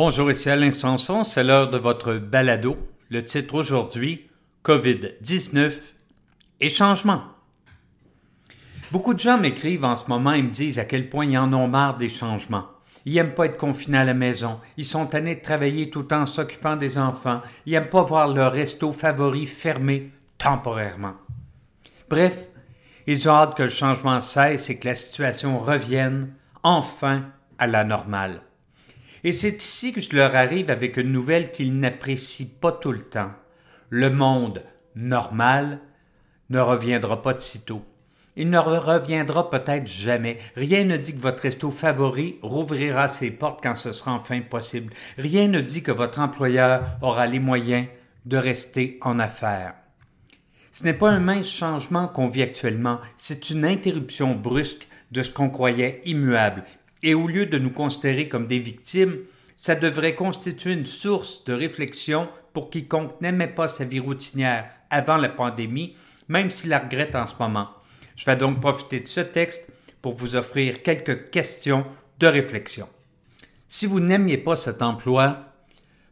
Bonjour, ici Alain Sanson, c'est l'heure de votre balado. Le titre aujourd'hui, COVID-19 et changement. Beaucoup de gens m'écrivent en ce moment et me disent à quel point ils en ont marre des changements. Ils n'aiment pas être confinés à la maison. Ils sont tannés de travailler tout en s'occupant des enfants. Ils n'aiment pas voir leur resto favori fermé temporairement. Bref, ils ont hâte que le changement cesse et que la situation revienne enfin à la normale. Et c'est ici que je leur arrive avec une nouvelle qu'ils n'apprécient pas tout le temps. Le monde normal ne reviendra pas de sitôt. Il ne reviendra peut-être jamais. Rien ne dit que votre resto favori rouvrira ses portes quand ce sera enfin possible. Rien ne dit que votre employeur aura les moyens de rester en affaires. Ce n'est pas un mince changement qu'on vit actuellement, c'est une interruption brusque de ce qu'on croyait immuable. Et au lieu de nous considérer comme des victimes, ça devrait constituer une source de réflexion pour quiconque n'aimait pas sa vie routinière avant la pandémie, même s'il la regrette en ce moment. Je vais donc profiter de ce texte pour vous offrir quelques questions de réflexion. Si vous n'aimiez pas cet emploi,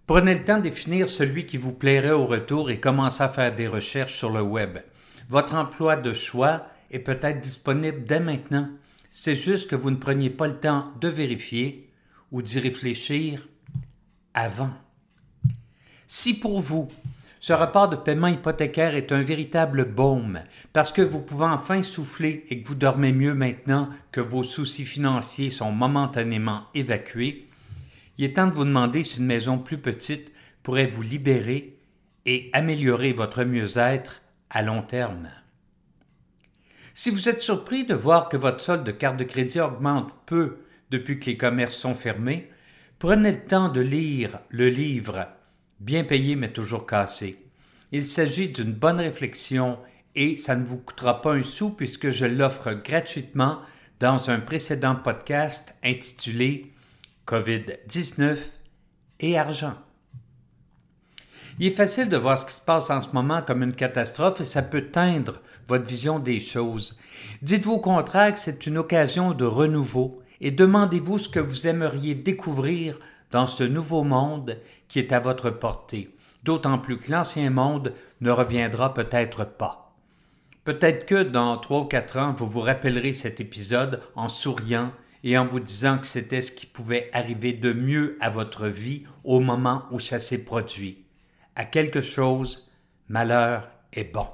prenez le temps de définir celui qui vous plairait au retour et commencez à faire des recherches sur le web. Votre emploi de choix est peut-être disponible dès maintenant. C'est juste que vous ne preniez pas le temps de vérifier ou d'y réfléchir avant. Si pour vous, ce rapport de paiement hypothécaire est un véritable baume parce que vous pouvez enfin souffler et que vous dormez mieux maintenant que vos soucis financiers sont momentanément évacués, il est temps de vous demander si une maison plus petite pourrait vous libérer et améliorer votre mieux-être à long terme. Si vous êtes surpris de voir que votre solde de carte de crédit augmente peu depuis que les commerces sont fermés, prenez le temps de lire le livre Bien payé mais toujours cassé. Il s'agit d'une bonne réflexion et ça ne vous coûtera pas un sou puisque je l'offre gratuitement dans un précédent podcast intitulé COVID-19 et argent. Il est facile de voir ce qui se passe en ce moment comme une catastrophe et ça peut teindre votre vision des choses. Dites-vous au contraire que c'est une occasion de renouveau et demandez-vous ce que vous aimeriez découvrir dans ce nouveau monde qui est à votre portée, d'autant plus que l'ancien monde ne reviendra peut-être pas. Peut-être que dans trois ou quatre ans, vous vous rappellerez cet épisode en souriant et en vous disant que c'était ce qui pouvait arriver de mieux à votre vie au moment où ça s'est produit. À quelque chose, malheur est bon.